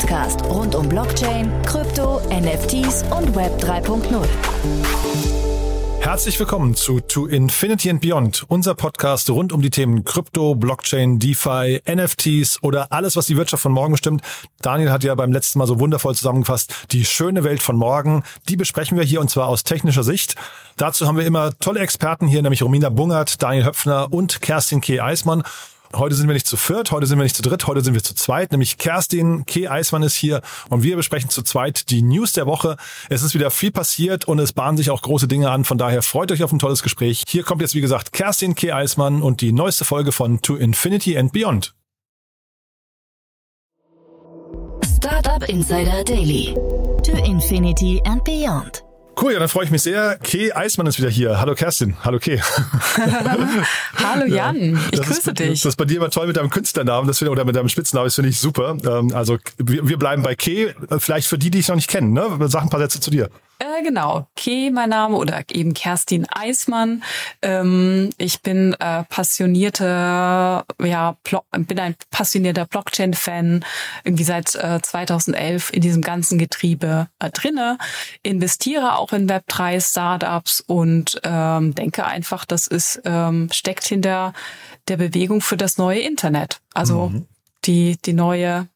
Podcast rund um Blockchain, Krypto, NFTs und Web 3.0. Herzlich willkommen zu To Infinity and Beyond, unser Podcast rund um die Themen Krypto, Blockchain, DeFi, NFTs oder alles, was die Wirtschaft von morgen bestimmt. Daniel hat ja beim letzten Mal so wundervoll zusammengefasst, die schöne Welt von morgen, die besprechen wir hier und zwar aus technischer Sicht. Dazu haben wir immer tolle Experten hier, nämlich Romina Bungert, Daniel Höpfner und Kerstin K. Eismann. Heute sind wir nicht zu viert, heute sind wir nicht zu dritt, heute sind wir zu zweit, nämlich Kerstin K. Eismann ist hier und wir besprechen zu zweit die News der Woche. Es ist wieder viel passiert und es bahnen sich auch große Dinge an, von daher freut euch auf ein tolles Gespräch. Hier kommt jetzt wie gesagt Kerstin K. Eismann und die neueste Folge von To Infinity and Beyond. Startup Insider Daily. To Infinity and Beyond. Cool, ja, dann freue ich mich sehr. Kay Eismann ist wieder hier. Hallo Kerstin. Hallo Kay. Hallo Jan, ich das grüße ist, dich. Das ist bei dir immer toll mit deinem Künstlernamen das finde, oder mit deinem Spitznamen, das finde ich super. Ähm, Also wir, wir bleiben bei Kay. Vielleicht für die, die ich noch nicht kennen, ne? Sag ein paar Sätze zu dir. Äh, genau, Ke, mein Name oder eben Kerstin Eismann. Ähm, ich bin äh, passionierte, ja, Blo bin ein passionierter Blockchain-Fan, irgendwie seit äh, 2011 in diesem ganzen Getriebe äh, drinne, investiere auch in Web3 Startups und ähm, denke einfach, das ist ähm, steckt hinter der Bewegung für das neue Internet. Also Mhm. die die neue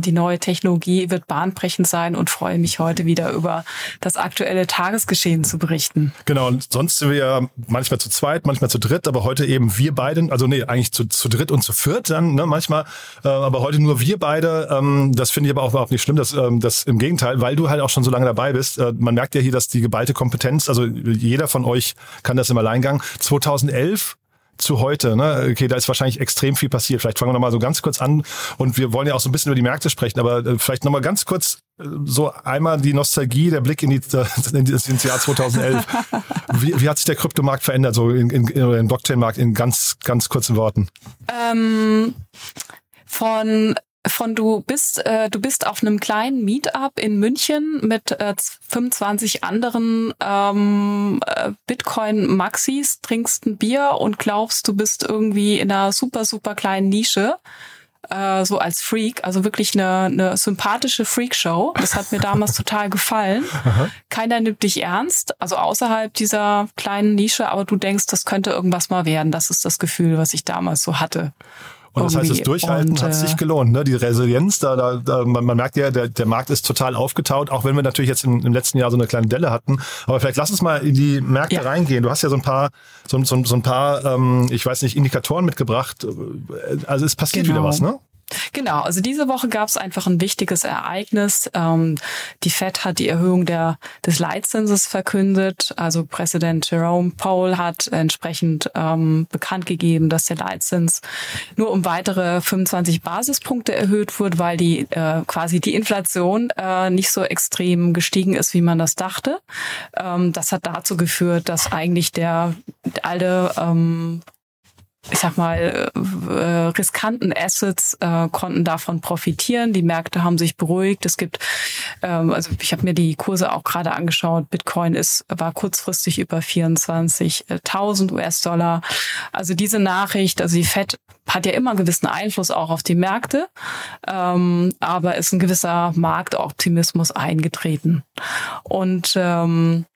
die neue Technologie wird bahnbrechend sein und freue mich heute wieder über das aktuelle Tagesgeschehen zu berichten. Genau, und sonst sind wir ja manchmal zu zweit, manchmal zu dritt, aber heute eben wir beide, also nee, eigentlich zu, zu dritt und zu viert dann, ne, manchmal, äh, aber heute nur wir beide. Ähm, das finde ich aber auch überhaupt nicht schlimm, das, ähm, das im Gegenteil, weil du halt auch schon so lange dabei bist. Äh, man merkt ja hier, dass die geballte Kompetenz, also jeder von euch kann das im Alleingang. 2011 zu heute, ne? Okay, da ist wahrscheinlich extrem viel passiert. Vielleicht fangen wir noch mal so ganz kurz an und wir wollen ja auch so ein bisschen über die Märkte sprechen, aber äh, vielleicht noch mal ganz kurz äh, so einmal die Nostalgie, der Blick in die, in das Jahr 2011. wie, wie hat sich der Kryptomarkt verändert, so in, in, in Blockchain-Markt in ganz, ganz kurzen Worten? Ähm, von von du bist äh, du bist auf einem kleinen Meetup in München mit äh, 25 anderen ähm, äh, Bitcoin Maxis, trinkst ein Bier und glaubst, du bist irgendwie in einer super super kleinen Nische äh, so als Freak, also wirklich eine, eine sympathische Freakshow. Das hat mir damals total gefallen. Keiner nimmt dich ernst, also außerhalb dieser kleinen Nische, aber du denkst, das könnte irgendwas mal werden. Das ist das Gefühl, was ich damals so hatte. Und das heißt, das. Durchhalten Und, hat äh, sich gelohnt, ne? Die Resilienz, da, da, da man, man merkt ja, der, der Markt ist total aufgetaut, auch wenn wir natürlich jetzt im, im letzten Jahr so eine kleine Delle hatten. Aber vielleicht lass uns mal in die Märkte Ja. reingehen. Du hast ja so ein paar, so, so, so ein paar, ähm, ich weiß nicht, Indikatoren mitgebracht. Also es passiert Genau. wieder was, ne? Genau, also diese Woche gab es einfach ein wichtiges Ereignis. Ähm, die Fed hat die Erhöhung der, des Leitzinses verkündet. Also Präsident Jerome Powell hat entsprechend ähm, bekannt gegeben, dass der Leitzins nur um weitere 25 Basispunkte erhöht wird, weil die äh, quasi die Inflation äh, nicht so extrem gestiegen ist, wie man das dachte. Ähm, das hat dazu geführt, dass eigentlich der alle ähm, ich sag mal, äh, riskanten Assets äh, konnten davon profitieren. Die Märkte haben sich beruhigt. Es gibt, ähm, also ich habe mir die Kurse auch gerade angeschaut. Bitcoin ist war kurzfristig über 24.000 US-Dollar. Also diese Nachricht, also die Fed hat ja immer einen gewissen Einfluss auch auf die Märkte, ähm, aber ist ein gewisser Marktoptimismus eingetreten. Und ähm,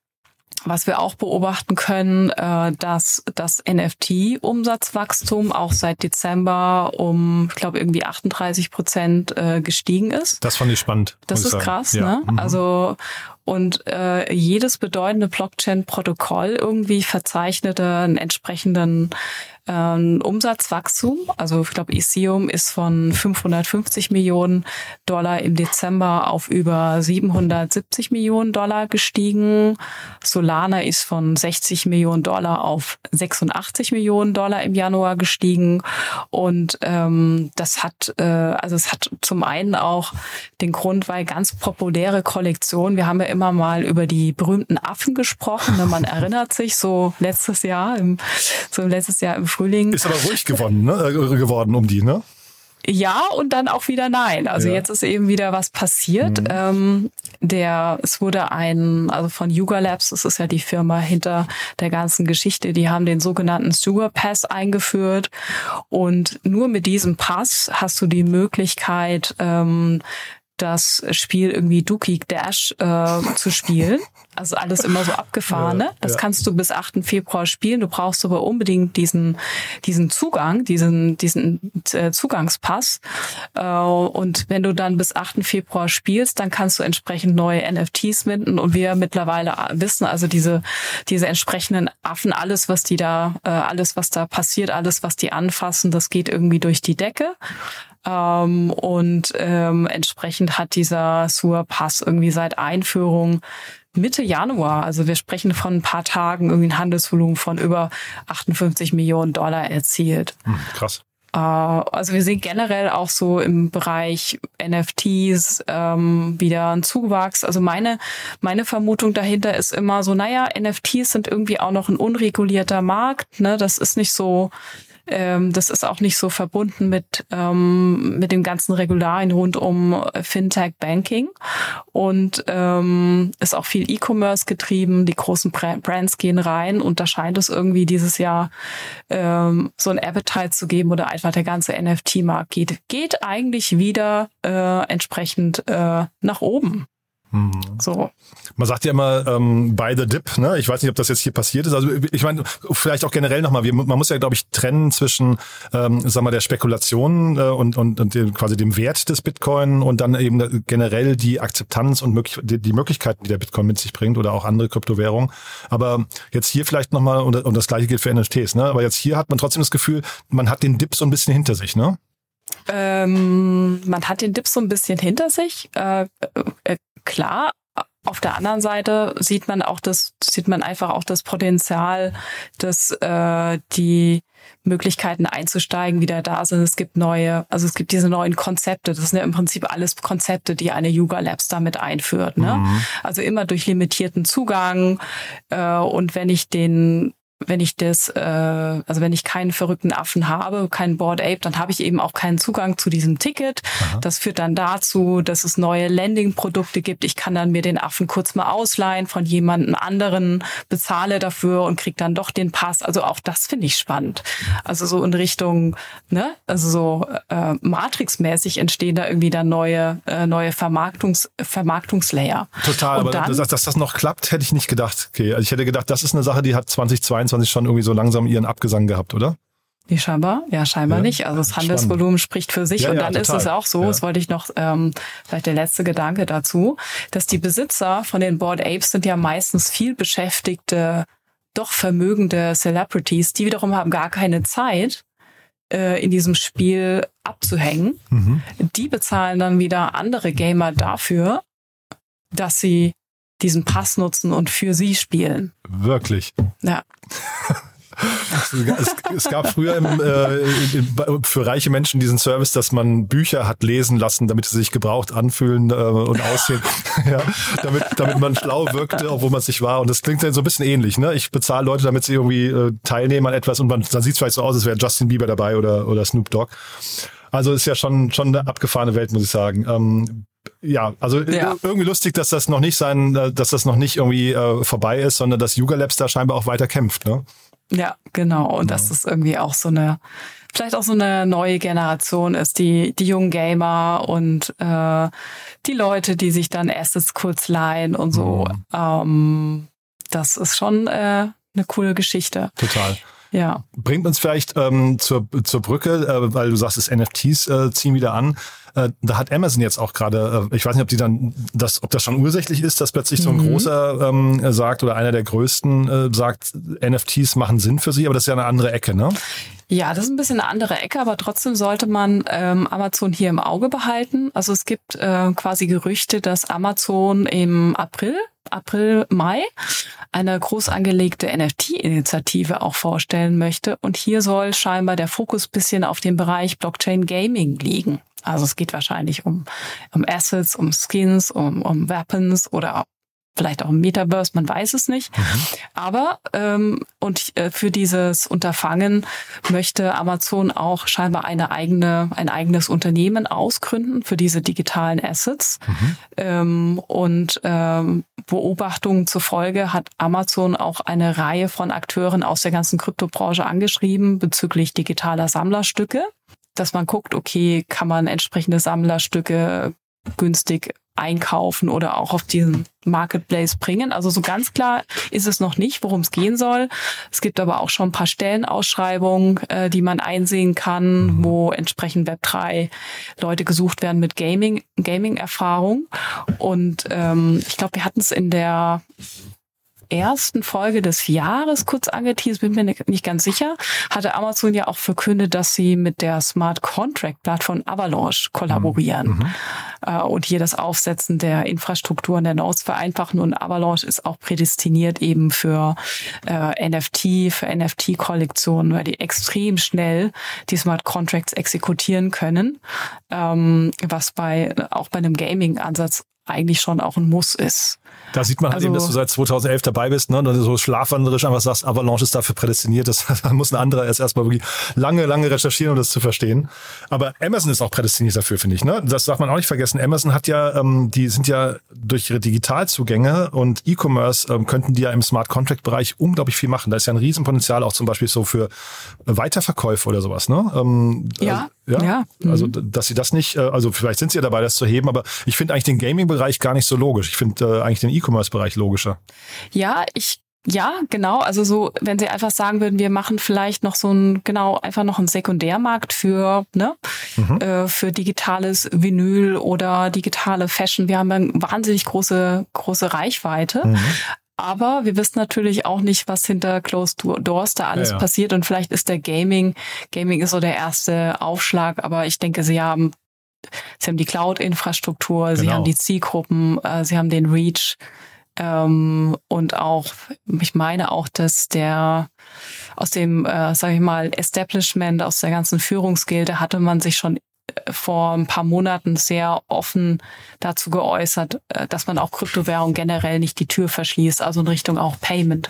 was wir auch beobachten können, äh, dass das NFT-Umsatzwachstum auch seit Dezember um, ich glaube, irgendwie 38 Prozent äh, gestiegen ist. Das fand ich spannend. Das ist sagen. krass, Ja. ne? Mhm. Also und äh, jedes bedeutende Blockchain-Protokoll irgendwie verzeichnete einen entsprechenden ähm, Umsatzwachstum. Also ich glaube, Ethereum ist von 550 Millionen Dollar im Dezember auf über 770 Millionen Dollar gestiegen. Solana ist von 60 Millionen Dollar auf 86 Millionen Dollar im Januar gestiegen. Und ähm, das hat, äh, also es hat zum einen auch den Grund, weil ganz populäre Kollektionen, wir haben ja immer mal über die berühmten Affen gesprochen. Ne? Man erinnert sich so letztes Jahr, im, so letztes Jahr im Frühling. Ist aber ruhig geworden, ne? Äh, geworden um die, ne? Ja und dann auch wieder nein. Also ja. jetzt ist eben wieder was passiert. Mhm. Ähm, der, es wurde ein, also von Yuga Labs, das ist ja die Firma hinter der ganzen Geschichte, die haben den sogenannten Sewer Pass eingeführt und nur mit diesem Pass hast du die Möglichkeit, ähm, das Spiel irgendwie Dookie Dash äh, zu spielen. Also alles immer so abgefahren. Ja, das ja. kannst du bis 8. Februar spielen. Du brauchst aber unbedingt diesen, diesen Zugang, diesen, diesen äh, Zugangspass. Äh, und wenn du dann bis 8. Februar spielst, dann kannst du entsprechend neue NFTs minden. Und wir mittlerweile wissen, also diese, diese entsprechenden Affen, alles, was die da, äh, alles, was da passiert, alles, was die anfassen, das geht irgendwie durch die Decke. Ähm, und ähm, entsprechend hat dieser Sur Pass irgendwie seit Einführung Mitte Januar, also wir sprechen von ein paar Tagen, irgendwie ein Handelsvolumen von über 58 Millionen Dollar erzielt. Hm, krass. Äh, also wir sehen generell auch so im Bereich NFTs ähm, wieder ein Zuwachs. Also meine, meine Vermutung dahinter ist immer so, naja, NFTs sind irgendwie auch noch ein unregulierter Markt. Ne? Das ist nicht so ähm, das ist auch nicht so verbunden mit, ähm, mit dem ganzen Regularien rund um Fintech Banking und ähm, ist auch viel E-Commerce getrieben. Die großen Brands gehen rein und da scheint es irgendwie dieses Jahr ähm, so ein Appetite zu geben oder einfach der ganze NFT-Markt geht, geht eigentlich wieder äh, entsprechend äh, nach oben. Mhm. So. Man sagt ja immer ähm, by the dip, ne? Ich weiß nicht, ob das jetzt hier passiert ist. Also ich meine, vielleicht auch generell nochmal, man muss ja, glaube ich, trennen zwischen, ähm, sag mal, der Spekulation äh, und, und, und dem, quasi dem Wert des Bitcoin und dann eben generell die Akzeptanz und möglich, die, die Möglichkeiten, die der Bitcoin mit sich bringt oder auch andere Kryptowährungen. Aber jetzt hier vielleicht nochmal, und, und das gleiche gilt für NFTs, ne? Aber jetzt hier hat man trotzdem das Gefühl, man hat den Dip so ein bisschen hinter sich, ne? Ähm, man hat den Dip so ein bisschen hinter sich. Äh, äh, klar, auf der anderen Seite sieht man auch das, sieht man einfach auch das Potenzial, dass äh, die Möglichkeiten einzusteigen wieder da sind. Es gibt neue, also es gibt diese neuen Konzepte. Das sind ja im Prinzip alles Konzepte, die eine Yuga Labs damit einführt. Ne? Mhm. Also immer durch limitierten Zugang. Äh, und wenn ich den wenn ich das, äh, also wenn ich keinen verrückten Affen habe, keinen Board Ape, dann habe ich eben auch keinen Zugang zu diesem Ticket. Aha. Das führt dann dazu, dass es neue Landing-Produkte gibt. Ich kann dann mir den Affen kurz mal ausleihen von jemandem anderen, bezahle dafür und krieg dann doch den Pass. Also auch das finde ich spannend. Also so in Richtung, ne, also so äh, Matrix-mäßig entstehen da irgendwie dann neue, äh, neue Vermarktungs Vermarktungslayer. Total, und aber dann, dass, dass das noch klappt, hätte ich nicht gedacht. Okay, also ich hätte gedacht, das ist eine Sache, die hat 2022 2021 schon irgendwie so langsam ihren Abgesang gehabt, oder? Wie scheinbar? Ja, scheinbar ja. nicht. Also das Handelsvolumen spricht für sich. Ja, und dann ja, ist es auch so, das wollte ich noch, ähm, vielleicht der letzte Gedanke dazu, dass die Besitzer von den Board Apes sind ja meistens viel beschäftigte, doch vermögende Celebrities, die wiederum haben gar keine Zeit, äh, in diesem Spiel abzuhängen. Mhm. Die bezahlen dann wieder andere Gamer dafür, dass sie diesen Pass nutzen und für sie spielen. Wirklich. Ja. es, es, gab früher im, äh, für reiche Menschen diesen Service, dass man Bücher hat lesen lassen, damit sie sich gebraucht anfühlen äh, und aussehen, ja, damit, damit man schlau wirkte, obwohl man es nicht war. Und das klingt dann so ein bisschen ähnlich. Ne? Ich bezahle Leute, damit sie irgendwie äh, teilnehmen an etwas und man, dann sieht es vielleicht so aus, als wäre Justin Bieber dabei oder, oder Snoop Dogg. Also ist ja schon, schon eine abgefahrene Welt, muss ich sagen. Ähm, ja, also ja. irgendwie lustig, dass das noch nicht sein, äh, dass das noch nicht irgendwie äh, vorbei ist, sondern dass Yuga Labs da scheinbar auch weiter kämpft, ne? Ja, genau. Und ja. dass es irgendwie auch so eine, vielleicht auch so eine neue Generation ist, die, die jungen Gamer und äh, die Leute, die sich dann Assets kurz leihen und so. Mhm. Ähm, das ist schon äh, eine coole Geschichte. Total. Ja. Bringt uns vielleicht ähm, zur, zur Brücke, äh, weil du sagst, das NFTs äh, ziehen wieder an. Äh, da hat Amazon jetzt auch gerade, äh, ich weiß nicht, ob die dann das, ob das schon ursächlich ist, dass plötzlich so ein Mhm. großer ähm, sagt oder einer der größten äh, sagt, NFTs machen Sinn für sie, aber das ist ja eine andere Ecke, ne? Ja, das ist ein bisschen eine andere Ecke, aber trotzdem sollte man ähm, Amazon hier im Auge behalten. Also es gibt äh, quasi Gerüchte, dass Amazon im April, April, Mai eine groß angelegte NFT-Initiative auch vorstellen möchte. Und hier soll scheinbar der Fokus bisschen auf dem Bereich Blockchain Gaming liegen. Also es geht wahrscheinlich um, um Assets, um Skins, um, um Weapons oder vielleicht auch im Metaverse, man weiß es nicht. Aber ähm, und äh, für dieses Unterfangen möchte Amazon auch scheinbar eine eigene, ein eigenes Unternehmen ausgründen für diese digitalen Assets. Ähm, und ähm, Beobachtungen zufolge hat Amazon auch eine Reihe von Akteuren aus der ganzen Kryptobranche angeschrieben bezüglich digitaler Sammlerstücke, dass man guckt, okay, kann man entsprechende Sammlerstücke günstig einkaufen oder auch auf diesen Marketplace bringen. Also so ganz klar ist es noch nicht, worum es gehen soll. Es gibt aber auch schon ein paar Stellenausschreibungen, äh, die man einsehen kann, wo entsprechend Web3 Leute gesucht werden mit Gaming, Gaming-Erfahrung. Und ähm, ich glaube, wir hatten es in der ersten Folge des Jahres kurz angeteased, bin mir nicht ganz sicher, hatte Amazon ja auch verkündet, dass sie mit der Smart Contract Plattform Avalanche kollaborieren. Äh, und hier das Aufsetzen der Infrastrukturen der Nodes vereinfachen. Und Avalanche ist auch prädestiniert eben für äh, NFT, für NFT-Kollektionen, weil die extrem schnell die Smart Contracts exekutieren können, ähm, was bei auch bei einem Gaming-Ansatz eigentlich schon auch ein Muss ist. Da sieht man halt Also- eben, dass du seit 2011 dabei bist, ne? Und dann so schlafwanderisch einfach sagst, Avalanche ist dafür prädestiniert. Das, da muss ein anderer erst erstmal wirklich lange, lange recherchieren, um das zu verstehen. Aber Amazon ist auch prädestiniert dafür, finde ich, ne? Das darf man auch nicht vergessen. Amazon hat ja, ähm, die sind ja durch ihre Digitalzugänge und E-Commerce ähm, könnten die ja im Smart Contract Bereich unglaublich viel machen. Da ist ja ein Riesenpotenzial auch zum Beispiel so für Weiterverkäufe oder sowas, ne? Ähm, Ja, also, ja. Also, d- dass sie das nicht, äh, also vielleicht sind sie ja dabei, das zu heben, aber ich finde eigentlich den Gaming-Bereich gar nicht so logisch. Ich finde äh, eigentlich den E-Commerce-Bereich logischer. Ja, ich ja, genau. Also so, wenn Sie einfach sagen würden, wir machen vielleicht noch so ein, genau, einfach noch einen Sekundärmarkt für, ne, äh, für digitales Vinyl oder digitale Fashion. Wir haben eine wahnsinnig große, große Reichweite. Aber wir wissen natürlich auch nicht, was hinter Closed Do- Doors da alles Ja, ja. passiert. Und vielleicht ist der Gaming, Gaming ist so der erste Aufschlag. Aber ich denke, Sie haben, Sie haben die Cloud-Infrastruktur, Sie Genau. haben die Zielgruppen, äh, Sie haben den Reach. Ähm, und auch, ich meine auch, dass der aus dem, äh, sage ich mal, Establishment, aus der ganzen Führungsgilde hatte man sich schon vor ein paar Monaten sehr offen dazu geäußert, äh, dass man auch Kryptowährung generell nicht die Tür verschließt, also in Richtung auch Payment,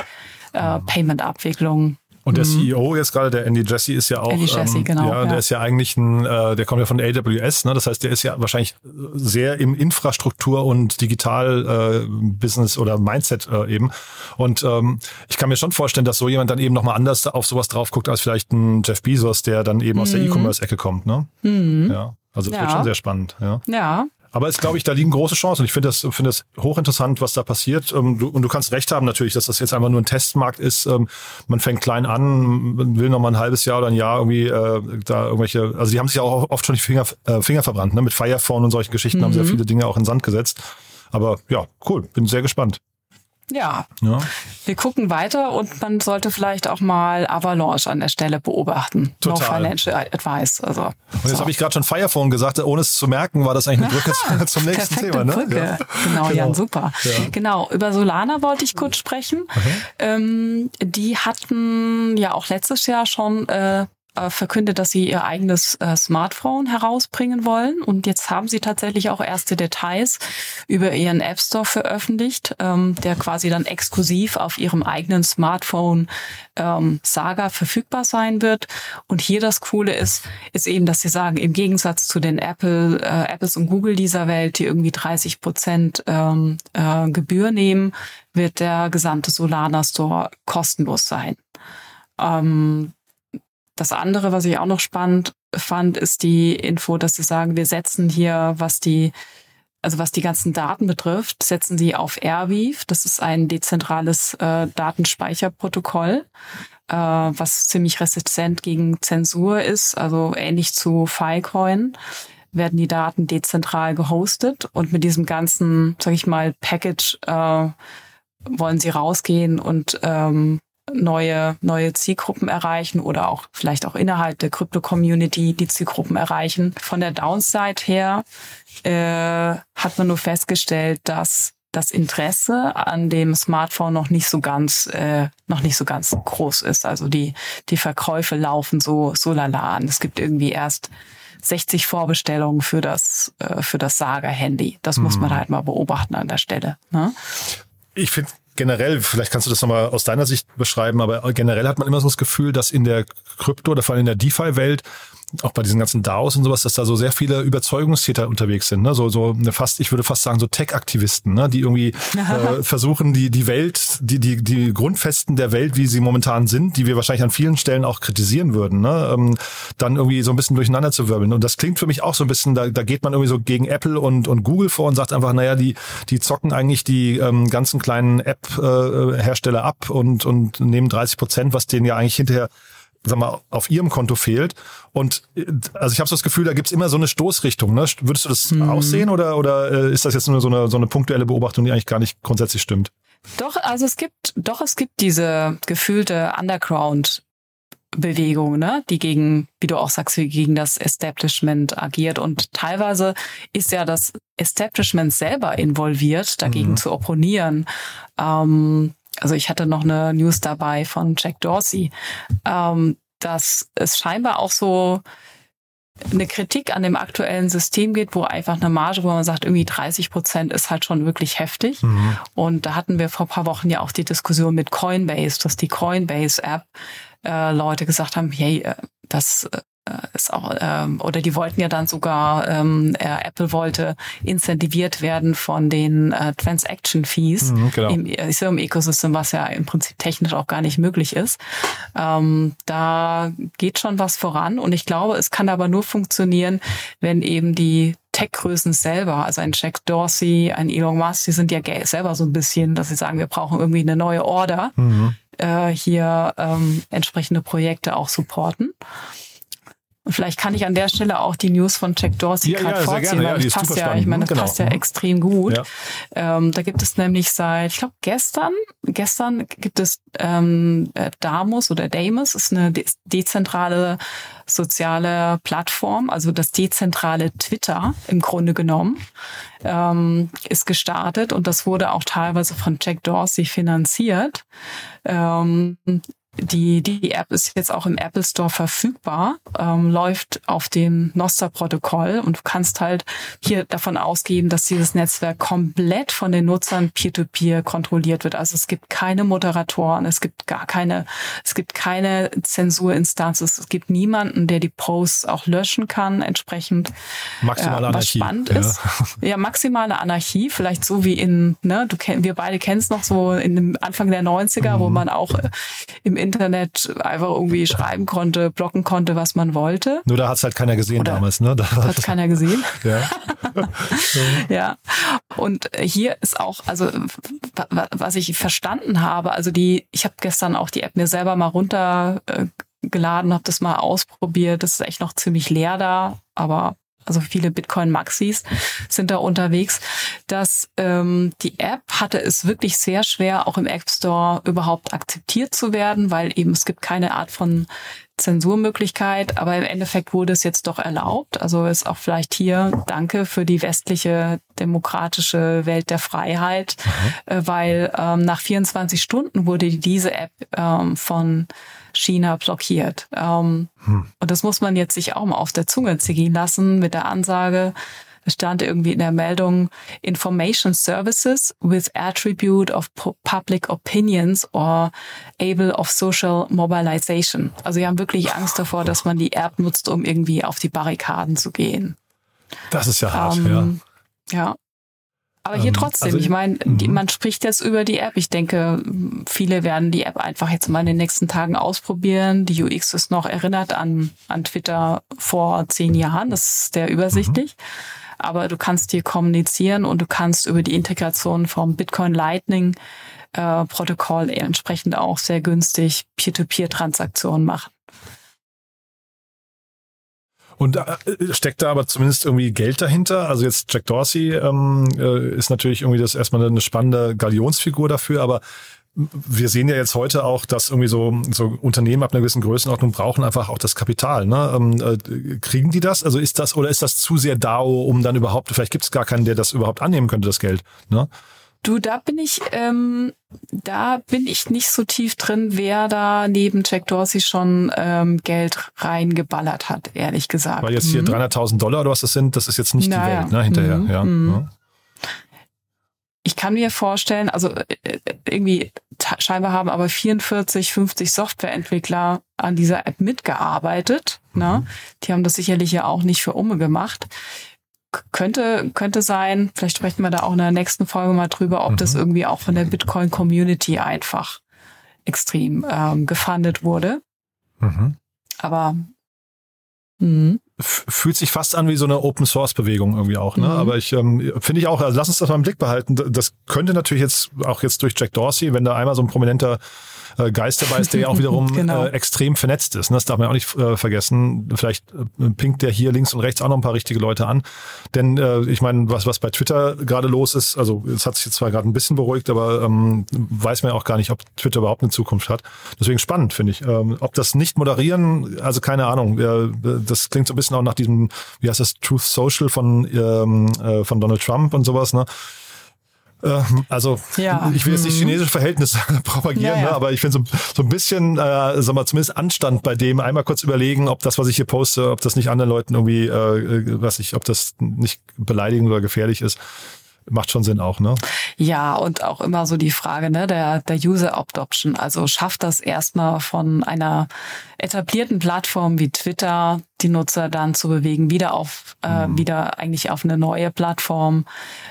äh, Payment-Abwicklung. Und der CEO jetzt gerade, der Andy Jesse, ist ja auch, Mhm. Andy Jassy, ähm, genau, ja, ja. der ist ja eigentlich ein, äh, der kommt ja von AWS, ne? Das heißt, der ist ja wahrscheinlich sehr im Infrastruktur- und Digital-Business oder Mindset äh, eben. Und ähm, ich kann mir schon vorstellen, dass so jemand dann eben nochmal anders auf sowas drauf guckt als vielleicht ein Jeff Bezos, der dann eben aus der E-Commerce-Ecke kommt, ne? Ja. Also das wird Mhm. Ja. schon sehr spannend, ja. Ja, Aber es glaube ich, da liegen große Chancen. Und ich finde das, finde das hochinteressant, was da passiert. Ähm, du, und du kannst recht haben natürlich, dass das jetzt einfach nur ein Testmarkt ist. Ähm, man fängt klein an, man will noch mal ein halbes Jahr oder ein Jahr irgendwie äh, da irgendwelche, also die haben sich ja auch oft schon die Finger, äh, Finger verbrannt, ne? Mit Firephone und solchen Geschichten haben sie ja viele Dinge auch in den Sand gesetzt. Aber ja, cool, bin sehr gespannt. Ja. Ja. Wir gucken weiter und man sollte vielleicht auch mal Avalanche an der Stelle beobachten. No Total. Financial Advice. Also, Und jetzt habe ich gerade schon Firephone gesagt, ohne es zu merken, war das eigentlich eine Brücke zu- zum nächsten Perfekte Thema. Ne? Brücke. Ja. Genau, Jan, super. Ja. Genau, über Solana wollte ich kurz sprechen. Ähm, die hatten ja auch letztes Jahr schon äh, äh, verkündet, dass sie ihr eigenes äh, Smartphone herausbringen wollen. Und jetzt haben sie tatsächlich auch erste Details über ihren App Store veröffentlicht, ähm, der quasi dann exklusiv auf ihrem eigenen Smartphone ähm, Saga verfügbar sein wird. Und hier das Coole ist, ist eben, dass sie sagen, im Gegensatz zu den Apple, äh, Apples und Google dieser Welt, die irgendwie 30 Prozent ähm, äh, Gebühr nehmen, wird der gesamte Solana Store kostenlos sein. Ähm, das andere, was ich auch noch spannend fand, ist die Info, dass sie sagen, wir setzen hier, was die also was die ganzen Daten betrifft, setzen sie auf Airweave. Das ist ein dezentrales äh, Datenspeicherprotokoll, äh, was ziemlich resistent gegen Zensur ist, also ähnlich zu Filecoin werden die Daten dezentral gehostet und mit diesem ganzen, sag ich mal, Package äh, wollen sie rausgehen und ähm, neue, neue Zielgruppen erreichen oder auch vielleicht auch innerhalb der Krypto-Community die Zielgruppen erreichen. Von der Downside her äh, hat man nur festgestellt, dass das Interesse an dem Smartphone noch nicht so ganz äh, noch nicht so ganz groß ist. Also die die Verkäufe laufen so so lala an. Es gibt irgendwie erst 60 Vorbestellungen für das äh, für das Saga Handy. Das mhm. muss man mhm. halt mal beobachten an der Stelle. Ne? Ich finde generell, vielleicht kannst du das nochmal aus deiner Sicht beschreiben, aber generell hat man immer so das Gefühl, dass in der Krypto oder vor allem in der DeFi-Welt auch bei diesen ganzen DAOs und sowas, dass da so sehr viele Überzeugungstäter unterwegs sind. Ne? So, so eine fast, ich würde fast sagen, so Tech-Aktivisten, ne? die irgendwie äh, versuchen, die, die Welt, die, die, die Grundfesten der Welt, wie sie momentan sind, die wir wahrscheinlich an vielen Stellen auch kritisieren würden, ne? ähm, dann irgendwie so ein bisschen durcheinander zu wirbeln. Und das klingt für mich auch so ein bisschen, da, da geht man irgendwie so gegen Apple und, und Google vor und sagt einfach, naja, die, die zocken eigentlich die ähm, ganzen kleinen App-Hersteller äh, ab und, und nehmen 30 Prozent, was denen ja eigentlich hinterher sag mal, auf ihrem Konto fehlt. Und äh, also ich habe so das Gefühl, da gibt's immer so eine Stoßrichtung. Ne? Würdest du das hm. auch sehen oder, oder äh, ist das jetzt nur so eine, so eine punktuelle Beobachtung, die eigentlich gar nicht grundsätzlich stimmt? Doch, also es gibt, doch, es gibt diese gefühlte Underground Bewegung, ne, die gegen, wie du auch sagst, gegen das Establishment agiert. Und teilweise ist ja das Establishment selber involviert, dagegen mhm. zu opponieren. Ähm, also ich hatte noch eine News dabei von Jack Dorsey, ähm, dass es scheinbar auch so eine Kritik an dem aktuellen System geht, wo einfach eine Marge, wo man sagt, irgendwie 30 Prozent ist halt schon wirklich heftig. Mhm. Und da hatten wir vor paar Wochen ja auch die Diskussion mit Coinbase, dass die Coinbase-App äh, Leute gesagt haben, hey, äh, das äh, ist auch, ähm, oder die wollten ja dann sogar, ähm, äh, Apple wollte incentiviert werden von den äh, Transaction Fees mhm, genau. im Ethereum-Ecosystem, was ja im Prinzip technisch auch gar nicht möglich ist. Ähm, da geht schon was voran und ich glaube, es kann aber nur funktionieren, wenn eben die Tech-Größen selber, also ein Jack Dorsey, ein Elon Musk, die sind ja selber so ein bisschen, dass sie sagen, wir brauchen irgendwie eine neue Order, mhm. äh, hier ähm, entsprechende Projekte auch supporten. Und vielleicht kann ich an der Stelle auch die News von Jack Dorsey ja, gerade ja, vorziehen, weil ja, das passt ja, ich meine, das genau. passt ja extrem gut. Ähm, da gibt es nämlich seit, ich glaube gestern, gestern gibt es ähm, äh, Damus oder Damus, ist eine de dezentrale soziale Plattform, also das dezentrale Twitter im Grunde genommen, ähm, ist gestartet und das wurde auch teilweise von Jack Dorsey finanziert. Ähm, die, die App ist jetzt auch im Apple Store verfügbar, ähm, läuft auf dem Nostra-Protokoll und du kannst halt hier davon ausgehen, dass dieses Netzwerk komplett von den Nutzern peer-to-peer -peer kontrolliert wird. Also es gibt keine Moderatoren, es gibt gar keine, es gibt keine Zensurinstanz, es gibt niemanden, der die Posts auch löschen kann, entsprechend. Maximale äh, was spannend ja. ist. Ja, maximale Anarchie, vielleicht so wie in, ne, du wir beide kennen es noch so in dem Anfang der 90er, mhm. wo man auch äh, im Internet einfach irgendwie schreiben konnte, blocken konnte, was man wollte. Nur da hat es halt keiner gesehen Oder damals, ne? Da hat keiner gesehen. ja. ja. Und hier ist auch, also was ich verstanden habe, also die, ich habe gestern auch die App mir selber mal runtergeladen, habe das mal ausprobiert. Das ist echt noch ziemlich leer da, aber also viele Bitcoin-Maxis sind da unterwegs, dass ähm, die App hatte es wirklich sehr schwer, auch im App Store überhaupt akzeptiert zu werden, weil eben es gibt keine Art von Zensurmöglichkeit, aber im Endeffekt wurde es jetzt doch erlaubt. Also ist auch vielleicht hier Danke für die westliche demokratische Welt der Freiheit, mhm. äh, weil ähm, nach 24 Stunden wurde diese App ähm, von China blockiert. Ähm, hm. Und das muss man jetzt sich auch mal auf der Zunge zergehen lassen mit der Ansage, es stand irgendwie in der Meldung Information Services with attribute of public opinions or able of social mobilization. Also sie haben wirklich Angst davor, dass man die App nutzt, um irgendwie auf die Barrikaden zu gehen. Das ist ja hart, ähm, ja. Ja. Aber hier ähm, trotzdem, also, ich meine, mhm. man spricht jetzt über die App. Ich denke, viele werden die App einfach jetzt mal in den nächsten Tagen ausprobieren. Die UX ist noch erinnert an, an Twitter vor zehn Jahren. Das ist sehr übersichtlich. Mhm. Aber du kannst hier kommunizieren und du kannst über die Integration vom Bitcoin Lightning äh, Protokoll entsprechend auch sehr günstig Peer-to-Peer-Transaktionen machen. Und äh, steckt da aber zumindest irgendwie Geld dahinter? Also jetzt Jack Dorsey ähm, äh, ist natürlich irgendwie das erstmal eine spannende Galionsfigur dafür, aber wir sehen ja jetzt heute auch, dass irgendwie so, so Unternehmen ab einer gewissen Größenordnung brauchen einfach auch das Kapital. Ne? Ähm, äh, kriegen die das? Also ist das oder ist das zu sehr DAO, um dann überhaupt, vielleicht gibt es gar keinen, der das überhaupt annehmen könnte, das Geld. Ne? Du, da bin ich, ähm, da bin ich nicht so tief drin, wer da neben Jack Dorsey schon ähm, Geld reingeballert hat, ehrlich gesagt. Weil jetzt hier mhm. 300.000 Dollar oder was das sind, das ist jetzt nicht naja. die Welt, ne, hinterher. Mhm. Ja. Mhm. ja ich kann mir vorstellen, also äh, äh, irgendwie scheinbar haben aber 44, 50 Softwareentwickler an dieser App mitgearbeitet. Ne? Mhm. Die haben das sicherlich ja auch nicht für Umme gemacht. Könnte, könnte sein, vielleicht sprechen wir da auch in der nächsten Folge mal drüber, ob mhm. das irgendwie auch von der Bitcoin-Community einfach extrem ähm, gefundet wurde. Mhm. Aber Mhm. Fühlt sich fast an wie so eine Open Source Bewegung irgendwie auch, ne? Mhm. Aber ich ähm, finde ich auch, also lass uns das mal im Blick behalten. Das könnte natürlich jetzt auch jetzt durch Jack Dorsey, wenn da einmal so ein prominenter äh, Geist dabei ist, der ja auch wiederum genau. äh, extrem vernetzt ist. Ne? Das darf man auch nicht äh, vergessen. Vielleicht äh, pinkt der hier links und rechts auch noch ein paar richtige Leute an. Denn äh, ich meine, was, was bei Twitter gerade los ist, also es hat sich jetzt zwar gerade ein bisschen beruhigt, aber ähm, weiß man ja auch gar nicht, ob Twitter überhaupt eine Zukunft hat. Deswegen spannend, finde ich. Ähm, ob das nicht moderieren, also keine Ahnung. Äh, das klingt so ein bisschen auch nach diesem, wie heißt das, Truth Social von, ähm, äh, von Donald Trump und sowas, ne? Ähm, also ja. ich will jetzt nicht mhm. chinesische Verhältnisse propagieren, ja, ja. Ne, aber ich finde so, so ein bisschen, äh, sag mal, zumindest Anstand bei dem, einmal kurz überlegen, ob das, was ich hier poste, ob das nicht anderen Leuten irgendwie, äh, äh was ich, ob das nicht beleidigend oder gefährlich ist macht schon Sinn auch, ne? Ja, und auch immer so die Frage, ne, der, der User Adoption. Also schafft das erstmal von einer etablierten Plattform wie Twitter die Nutzer dann zu bewegen, wieder auf, äh, mhm. wieder eigentlich auf eine neue Plattform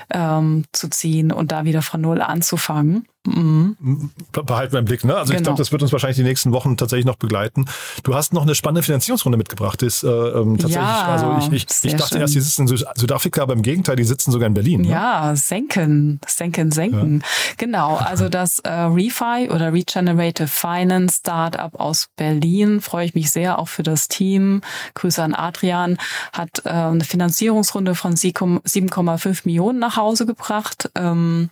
ähm, zu ziehen und da wieder von Null anzufangen. Mhm. Behalten wir im Blick, ne? Also genau. ich glaube, das wird uns wahrscheinlich die nächsten Wochen tatsächlich noch begleiten. Du hast noch eine spannende Finanzierungsrunde mitgebracht. Das, äh, ähm, tatsächlich, ja, also ich, ich, ich dachte schön. erst, die sitzen in Südafrika, aber im Gegenteil, die sitzen sogar in Berlin. Ne? Ja, senken, senken, senken. Ja. Genau, also das äh, Refi oder Regenerative Finance Startup aus Berlin, freue ich mich sehr auch für das Team. Grüße an Adrian, hat äh, eine Finanzierungsrunde von 7,5 Millionen nach Hause gebracht. Ähm,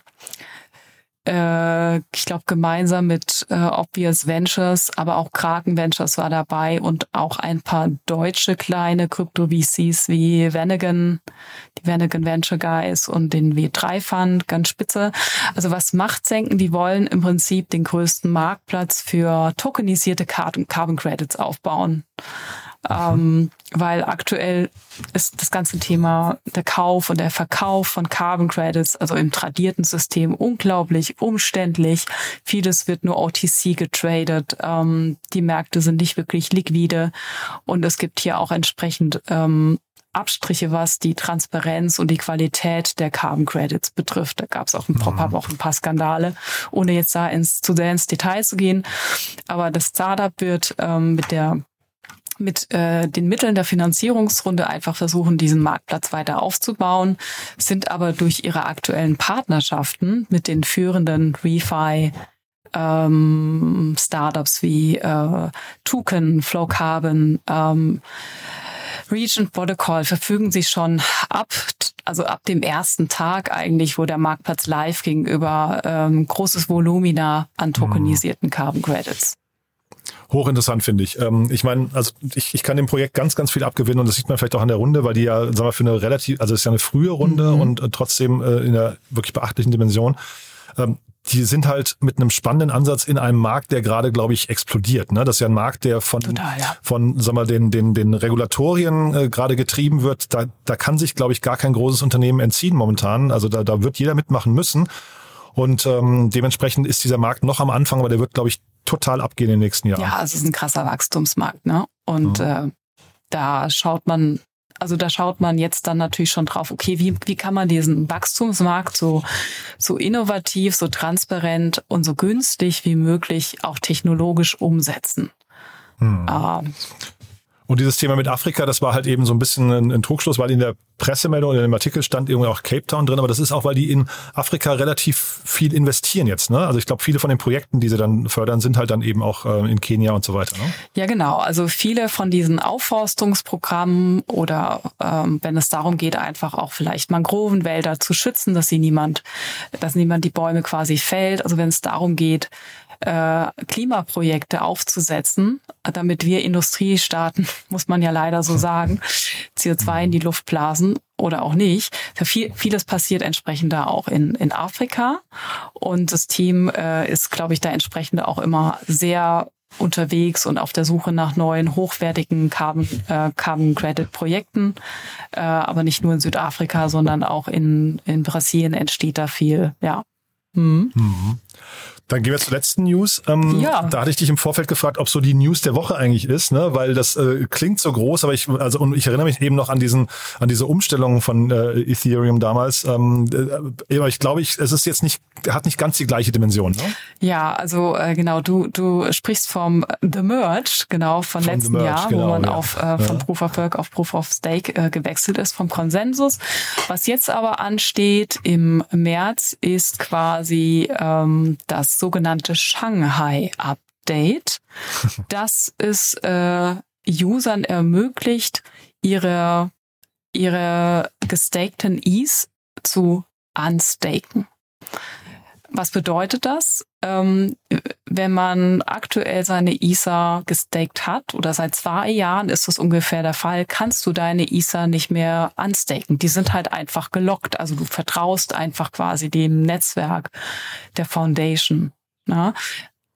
äh, ich glaube, gemeinsam mit äh, Obvious Ventures, aber auch Kraken Ventures war dabei und auch ein paar deutsche kleine Krypto-VCs wie Vanagon, die Vanagon Venture Guys und den W3 Fund, ganz spitze. Also was macht Senken? Die wollen im Prinzip den größten Marktplatz für tokenisierte Carbon Credits aufbauen ähm, weil aktuell ist das ganze Thema der Kauf und der Verkauf von Carbon Credits, also im tradierten System, unglaublich umständlich. Vieles wird nur OTC getradet. Ähm, die Märkte sind nicht wirklich liquide und es gibt hier auch entsprechend ähm, Abstriche, was die Transparenz und die Qualität der Carbon Credits betrifft. Da gab es auch ein paar mhm. Wochen ein paar Skandale, ohne jetzt da ins, zu sehr ins Detail zu gehen. Aber das Startup wird ähm, mit der mit äh, den Mitteln der Finanzierungsrunde einfach versuchen, diesen Marktplatz weiter aufzubauen, sind aber durch ihre aktuellen Partnerschaften mit den führenden Refi ähm, Startups wie äh, Tuken, Flow Carbon, ähm, Region Protocol verfügen sie schon ab, also ab dem ersten Tag eigentlich, wo der Marktplatz live ging, über ähm, großes Volumina an tokenisierten Carbon Credits. Hochinteressant finde ich. Ähm, ich meine, also ich, ich kann dem Projekt ganz, ganz viel abgewinnen und das sieht man vielleicht auch an der Runde, weil die ja, sagen wir, für eine relativ, also es ist ja eine frühe Runde mhm. und äh, trotzdem äh, in einer wirklich beachtlichen Dimension. Ähm, die sind halt mit einem spannenden Ansatz in einem Markt, der gerade, glaube ich, explodiert. Ne? Das ist ja ein Markt, der von, Total, ja. von sag mal, den, den, den Regulatorien äh, gerade getrieben wird. Da, da kann sich, glaube ich, gar kein großes Unternehmen entziehen momentan. Also da, da wird jeder mitmachen müssen. Und ähm, dementsprechend ist dieser Markt noch am Anfang, aber der wird, glaube ich, total abgehen in den nächsten Jahren. Ja, es ist ein krasser Wachstumsmarkt, ne? Und mhm. äh, da schaut man, also da schaut man jetzt dann natürlich schon drauf, okay, wie, wie kann man diesen Wachstumsmarkt so, so innovativ, so transparent und so günstig wie möglich auch technologisch umsetzen? Mhm. Ähm, Und dieses Thema mit Afrika, das war halt eben so ein bisschen ein, ein Trugschluss, weil in der Pressemeldung in dem Artikel stand irgendwie auch Cape Town drin, aber das ist auch, weil die in Afrika relativ viel investieren jetzt. Ne? Also ich glaube, viele von den Projekten, die sie dann fördern, sind halt dann eben auch äh, in Kenia und so weiter. Ne? Ja, genau. Also viele von diesen Aufforstungsprogrammen oder ähm, wenn es darum geht, einfach auch vielleicht Mangrovenwälder zu schützen, dass sie niemand, dass niemand die Bäume quasi fällt. Also wenn es darum geht, äh, Klimaprojekte aufzusetzen, damit wir Industriestaaten, muss man ja leider so sagen, CO2 in die Luft blasen oder auch nicht. Viel, vieles passiert entsprechend da auch in, in Afrika. Und das Team äh, ist, glaube ich, da entsprechend auch immer sehr unterwegs und auf der Suche nach neuen hochwertigen Carbon, äh, Carbon Credit Projekten. Äh, aber nicht nur in Südafrika, sondern auch in, in Brasilien entsteht da viel. Ja. Mhm. Mhm. Dann gehen wir zur letzten News. Ähm, ja. Da hatte ich dich im Vorfeld gefragt, ob so die News der Woche eigentlich ist, ne? weil das äh, klingt so groß, aber ich also und ich erinnere mich eben noch an diesen an diese Umstellung von äh, Ethereum damals. Ähm, äh, aber ich glaube, ich, es ist jetzt nicht hat nicht ganz die gleiche Dimension. Ne? Ja, also äh, genau. Du du sprichst vom The Merge genau von, von letzten Merge, Jahr, genau, wo man ja. auf äh, von ja. Proof of Work auf Proof of Stake äh, gewechselt ist vom Konsensus. Was jetzt aber ansteht im März ist quasi ähm, das sogenannte Shanghai Update, das es äh, Usern ermöglicht, ihre, ihre gestakten E's zu unstaken. Was bedeutet das? Ähm, wenn man aktuell seine ISA gestaked hat oder seit zwei Jahren ist das ungefähr der Fall, kannst du deine ISA nicht mehr unstaken. Die sind halt einfach gelockt. Also du vertraust einfach quasi dem Netzwerk der Foundation. Ne?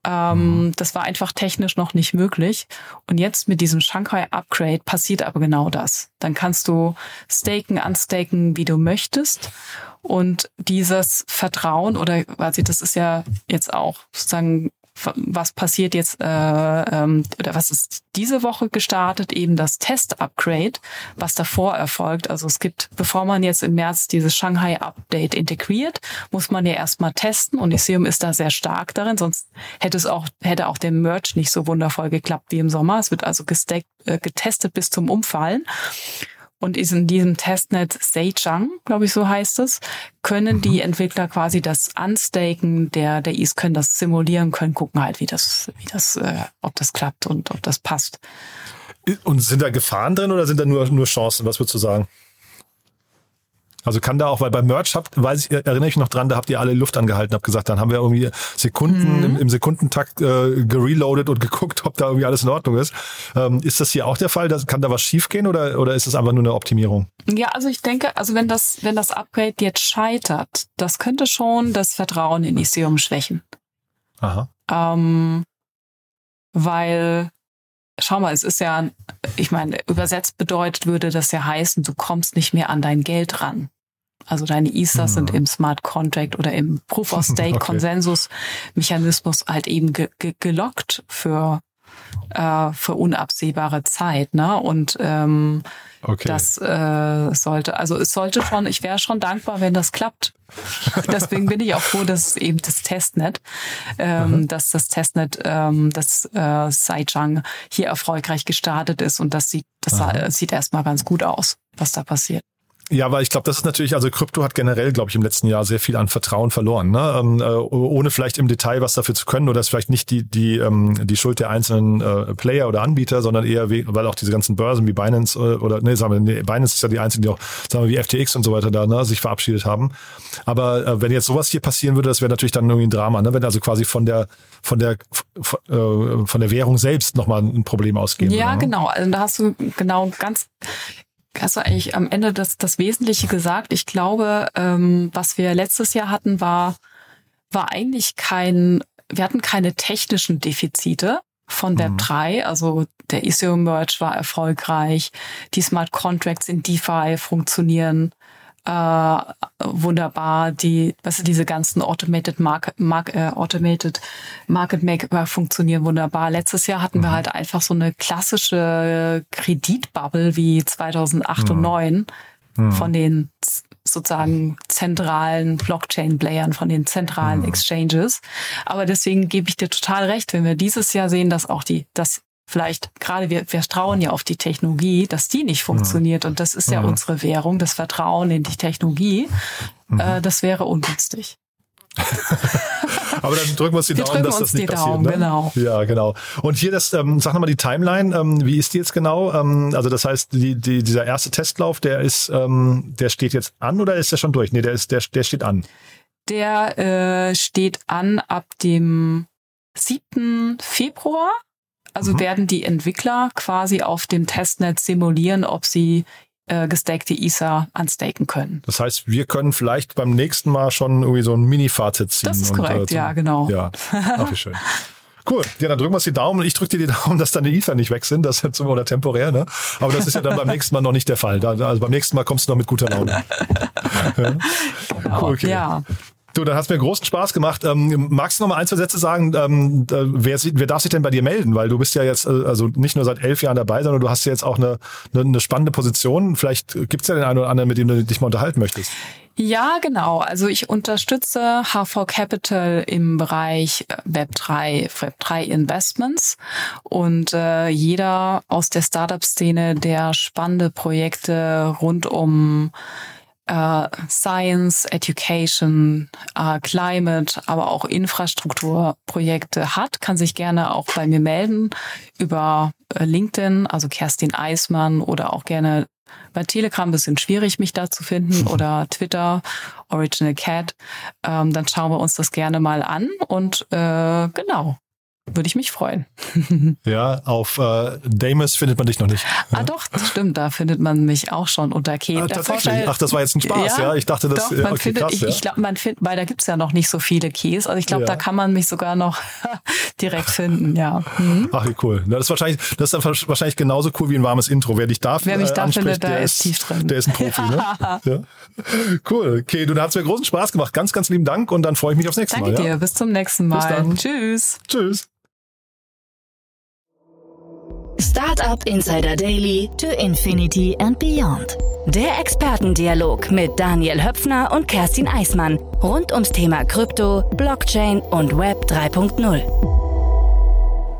Ähm, mhm. Das war einfach technisch noch nicht möglich. Und jetzt mit diesem Shanghai Upgrade passiert aber genau das. Dann kannst du staken, unstaken, wie du möchtest. Und dieses Vertrauen oder quasi, das ist ja jetzt auch sozusagen was passiert jetzt äh, ähm, oder was ist diese Woche gestartet, eben das Test-Upgrade, was davor erfolgt. Also es gibt, bevor man jetzt im März dieses Shanghai-Update integriert, muss man ja erstmal testen und Ethereum ist da sehr stark darin, sonst hätte es auch, hätte auch der Merch nicht so wundervoll geklappt wie im Sommer. Es wird also gesteckt, äh, getestet bis zum Umfallen. Und ist in diesem Testnet Seichang, glaube ich, so heißt es, können mhm. die Entwickler quasi das Unstaken der, der Is können das simulieren, können gucken halt, wie das, wie das, äh, ob das klappt und ob das passt. Und sind da Gefahren drin oder sind da nur, nur Chancen? Was würdest du sagen? Also kann da auch, weil beim Merch habt, weiß ich, erinnere ich mich noch dran, da habt ihr alle Luft angehalten, habt gesagt, dann haben wir irgendwie Sekunden mhm. im, im, Sekundentakt äh, gereloadet und geguckt, ob da irgendwie alles in Ordnung ist. Ähm, ist das hier auch der Fall? Das, kann da was schiefgehen oder, oder ist es einfach nur eine Optimierung? Ja, also ich denke, also wenn das, wenn das Upgrade jetzt scheitert, das könnte schon das Vertrauen in Ethereum schwächen. Aha. Ähm, weil schau mal, es ist ja, ich meine, übersetzt bedeutet würde das ja heißen, du kommst nicht mehr an dein Geld ran. Also deine ISAs mhm. sind im Smart Contract oder im Proof of Stake Konsensus Mechanismus halt eben ge ge gelockt für äh, für unabsehbare Zeit, ne? Und ähm, okay. das äh, sollte, also es sollte schon, ich wäre schon dankbar, wenn das klappt. Deswegen bin ich auch froh, dass eben das Testnet, ähm, dass das Testnet, ähm, das äh, Saichang hier erfolgreich gestartet ist und das sieht, das Aha. sieht erstmal ganz gut aus, was da passiert. Ja, aber ich glaube, das ist natürlich, also Krypto hat generell, glaube ich, im letzten Jahr sehr viel an Vertrauen verloren, ne? Ähm, äh, ohne vielleicht im Detail was dafür zu können oder ist vielleicht nicht die die ähm, die Schuld der einzelnen äh, Player oder Anbieter, sondern eher we weil auch diese ganzen Börsen wie Binance äh, oder nee, sagen wir, nee, Binance ist ja die einzigen, die auch sagen wir wie FTX und so weiter da ne, sich verabschiedet haben. Aber äh, wenn jetzt sowas hier passieren würde, das wäre natürlich dann irgendwie ein Drama, ne? Wenn also quasi von der von der äh, von der Währung selbst nochmal ein Problem ausgehen. Ja, würde, ne? genau. Also da hast du genau ganz hast du eigentlich am Ende das, das Wesentliche gesagt. Ich glaube, ähm, was wir letztes Jahr hatten, war, war eigentlich kein, wir hatten keine technischen Defizite von Web 3. Mhm. Also der Ethereum Merge war erfolgreich. Die Smart Contracts in DeFi funktionieren äh, wunderbar. Die, was weißt diese ganzen Automated Market, Mark, äh, Automated Market Maker funktionieren wunderbar. Letztes Jahr hatten mhm. wir halt einfach so eine klassische Kreditbubble wie 2008 mhm. und 2009 mhm. von den sozusagen zentralen Blockchain-Playern, von den zentralen mhm. Exchanges. Aber deswegen gebe ich dir total recht, wenn wir dieses Jahr sehen, dass auch die, dass vielleicht gerade wir, wir trauen ja auf die Technologie, dass die nicht funktioniert. Und das ist ja, ja unsere Währung, das Vertrauen in die Technologie. Mhm. Äh, das wäre ungünstig. Aber dann drücken wir uns die wir Daumen, dass das nicht passiert. Daumen, ne? genau. Ja, genau. Und hier das, ähm, sag nochmal die Timeline, ähm, wie ist die jetzt genau? Ähm, also das heißt, die, die, dieser erste Testlauf, der ist, ähm, der steht jetzt an oder ist der schon durch? Nee, der ist, der, der steht an. Der äh, steht an ab dem 7. Februar. Also mhm. werden die Entwickler quasi auf dem Testnet simulieren, ob sie äh, gestackte Ether anstaken können. Das heißt, wir können vielleicht beim nächsten Mal schon irgendwie so ein Mini-Fazit ziehen. Das ist korrekt, und, äh, ja, genau. Ja, ach, wie schön. Cool. Ja, dann drücken wir uns die Daumen. Ich drücke dir die Daumen, dass deine Ether nicht weg sind. Das ist oder temporär, ne? Aber das ist ja dann beim nächsten Mal noch nicht der Fall. Also beim nächsten Mal kommst du noch mit guter Laune. Genau, okay. ja. Du, dann es mir großen Spaß gemacht. Ähm, magst du noch mal ein, zwei Sätze sagen, ähm, wer, wer darf sich denn bei dir melden? Weil du bist ja jetzt äh, also nicht nur seit elf Jahren dabei, sondern du hast ja jetzt auch eine, eine, eine spannende Position. Vielleicht gibt es ja den einen oder anderen, mit dem du dich mal unterhalten möchtest. Ja, genau. Also ich unterstütze HV Capital im Bereich äh, Web3, Web3 Investments und äh, jeder aus der Startup-Szene, der spannende Projekte rund um äh, Science, Education, äh, Climate, aber auch Infrastrukturprojekte hat, kann sich gerne auch bei mir melden über äh, LinkedIn, also Kerstin Eismann oder auch gerne bei Telegram ein bisschen schwierig, mich da zu finden oder Twitter, Original Cat. Ähm, dann schauen wir uns das gerne mal an und äh, genau, würde ich mich freuen. ja, auf äh, Damus findet man dich noch nicht. Ah doch, das stimmt, da findet man mich auch schon unter Kate. Ah, tatsächlich? Ach, das war jetzt ein Spaß, ja? ja? Ich dachte, das doch, man okay, findet, krass, ich, ja? ich glaube, man findet, weil da gibt's ja noch nicht so viele Keys. Also ich glaube, ja. da kann man mich sogar noch direkt finden, ja. Mhm. Ach, wie cool. Das ist wahrscheinlich, das ist dann wahrscheinlich genauso cool wie ein warmes Intro. Wer dich da Wer mich äh, da findet, der ist tief drin. Der ist ein Profi, ne? ja. Cool. Okay, du, da hat's mir großen Spaß gemacht. Ganz, ganz lieben Dank und dann freue ich mich aufs nächste Danke Mal. Danke dir. Bis zum nächsten Mal. Bis dann. Tschüss. Tschüss. Startup Insider Daily to Infinity and Beyond. Der Expertendialog mit Daniel Höpfner und Kerstin Eismann rund ums Thema Krypto, Blockchain und Web 3.0.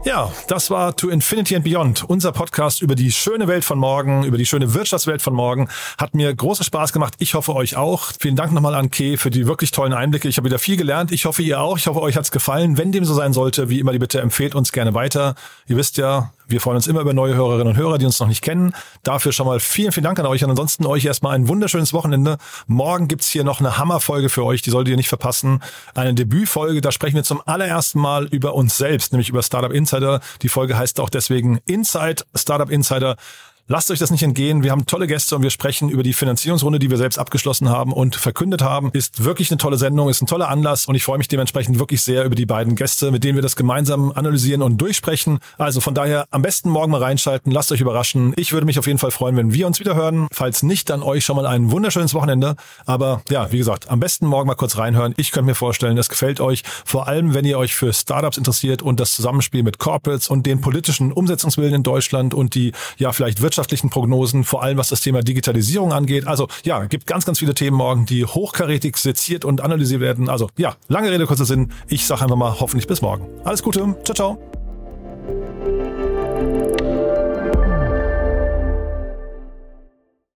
Ja, das war To Infinity and Beyond, unser Podcast über die schöne Welt von morgen, über die schöne Wirtschaftswelt von morgen. Hat mir großen Spaß gemacht. Ich hoffe euch auch. Vielen Dank nochmal an Kay für die wirklich tollen Einblicke. Ich habe wieder viel gelernt. Ich hoffe ihr auch. Ich hoffe euch hat's gefallen. Wenn dem so sein sollte, wie immer die Bitte empfehlt uns gerne weiter. Ihr wisst ja, wir freuen uns immer über neue Hörerinnen und Hörer, die uns noch nicht kennen. Dafür schon mal vielen, vielen Dank an euch. Und ansonsten euch erstmal ein wunderschönes Wochenende. Morgen gibt's hier noch eine Hammerfolge für euch, die solltet ihr nicht verpassen. Eine Debütfolge, da sprechen wir zum allerersten Mal über uns selbst, nämlich über Startup Insider. Die Folge heißt auch deswegen Inside, Startup Insider. Lasst euch das nicht entgehen. Wir haben tolle Gäste und wir sprechen über die Finanzierungsrunde, die wir selbst abgeschlossen haben und verkündet haben. Ist wirklich eine tolle Sendung, ist ein toller Anlass und ich freue mich dementsprechend wirklich sehr über die beiden Gäste, mit denen wir das gemeinsam analysieren und durchsprechen. Also von daher am besten morgen mal reinschalten, lasst euch überraschen. Ich würde mich auf jeden Fall freuen, wenn wir uns wieder hören. Falls nicht, dann euch schon mal ein wunderschönes Wochenende. Aber ja, wie gesagt, am besten morgen mal kurz reinhören. Ich könnte mir vorstellen, es gefällt euch, vor allem wenn ihr euch für Startups interessiert und das Zusammenspiel mit Corporates und den politischen Umsetzungswillen in Deutschland und die ja vielleicht Wirtschaft wirtschaftlichen Prognosen, vor allem was das Thema Digitalisierung angeht. Also ja, gibt ganz, ganz viele Themen morgen, die hochkarätig seziert und analysiert werden. Also ja, lange Rede, kurzer Sinn. Ich sage einfach mal hoffentlich bis morgen. Alles Gute. Ciao, ciao.